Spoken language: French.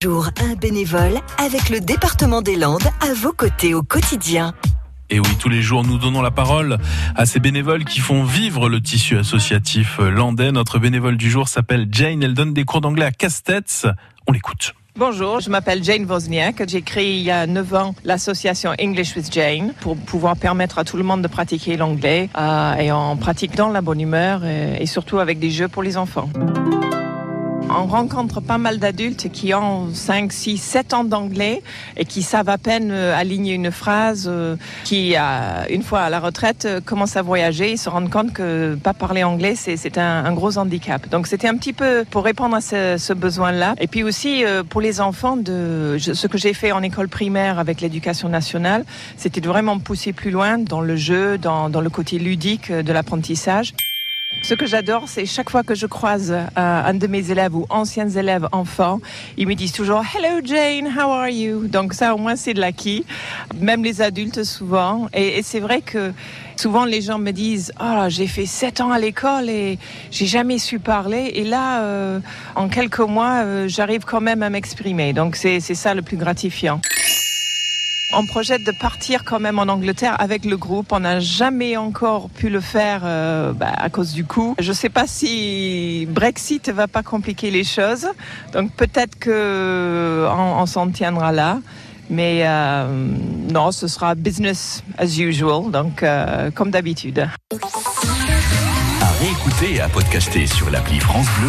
Jour un bénévole avec le département des Landes à vos côtés au quotidien. Et oui, tous les jours, nous donnons la parole à ces bénévoles qui font vivre le tissu associatif landais. Notre bénévole du jour s'appelle Jane. Elle donne des cours d'anglais à Castets. On l'écoute. Bonjour, je m'appelle Jane Wozniak. J'ai créé il y a 9 ans l'association English with Jane pour pouvoir permettre à tout le monde de pratiquer l'anglais euh, et en pratique dans la bonne humeur et, et surtout avec des jeux pour les enfants. On rencontre pas mal d'adultes qui ont 5, 6, 7 ans d'anglais et qui savent à peine euh, aligner une phrase, euh, qui, une fois à la retraite, euh, commencent à voyager et se rendent compte que pas parler anglais, c'est un, un, gros handicap. Donc c'était un petit peu pour répondre à ce, ce besoin-là. Et puis aussi pour les enfants, de ce que j'ai fait en école primaire avec l'éducation nationale, c'était de vraiment pousser plus loin dans le jeu, dans, dans le côté ludique de l'apprentissage. Ce que j'adore, c'est chaque fois que je croise euh, un de mes élèves ou anciens élèves enfants, ils me disent toujours Hello Jane, how are you? Donc ça, au moins, c'est de l'acquis. Même les adultes, souvent. Et, c'est vrai que souvent, les gens me disent Oh, j'ai fait sept ans à l'école et j'ai jamais su parler. Et là, euh, en quelques mois, euh, j'arrive quand même à m'exprimer. Donc c'est ça le plus gratifiant. On projette de partir quand même en Angleterre avec le groupe. On n'a jamais encore pu le faire euh, bah, à cause du coût. Je ne sais pas si Brexit va pas compliquer les choses. Donc peut-être que on, on s'en tiendra là. Mais euh, non, ce sera business as usual, donc euh, comme d'habitude. À réécouter et à podcaster sur l'appli France Bleu.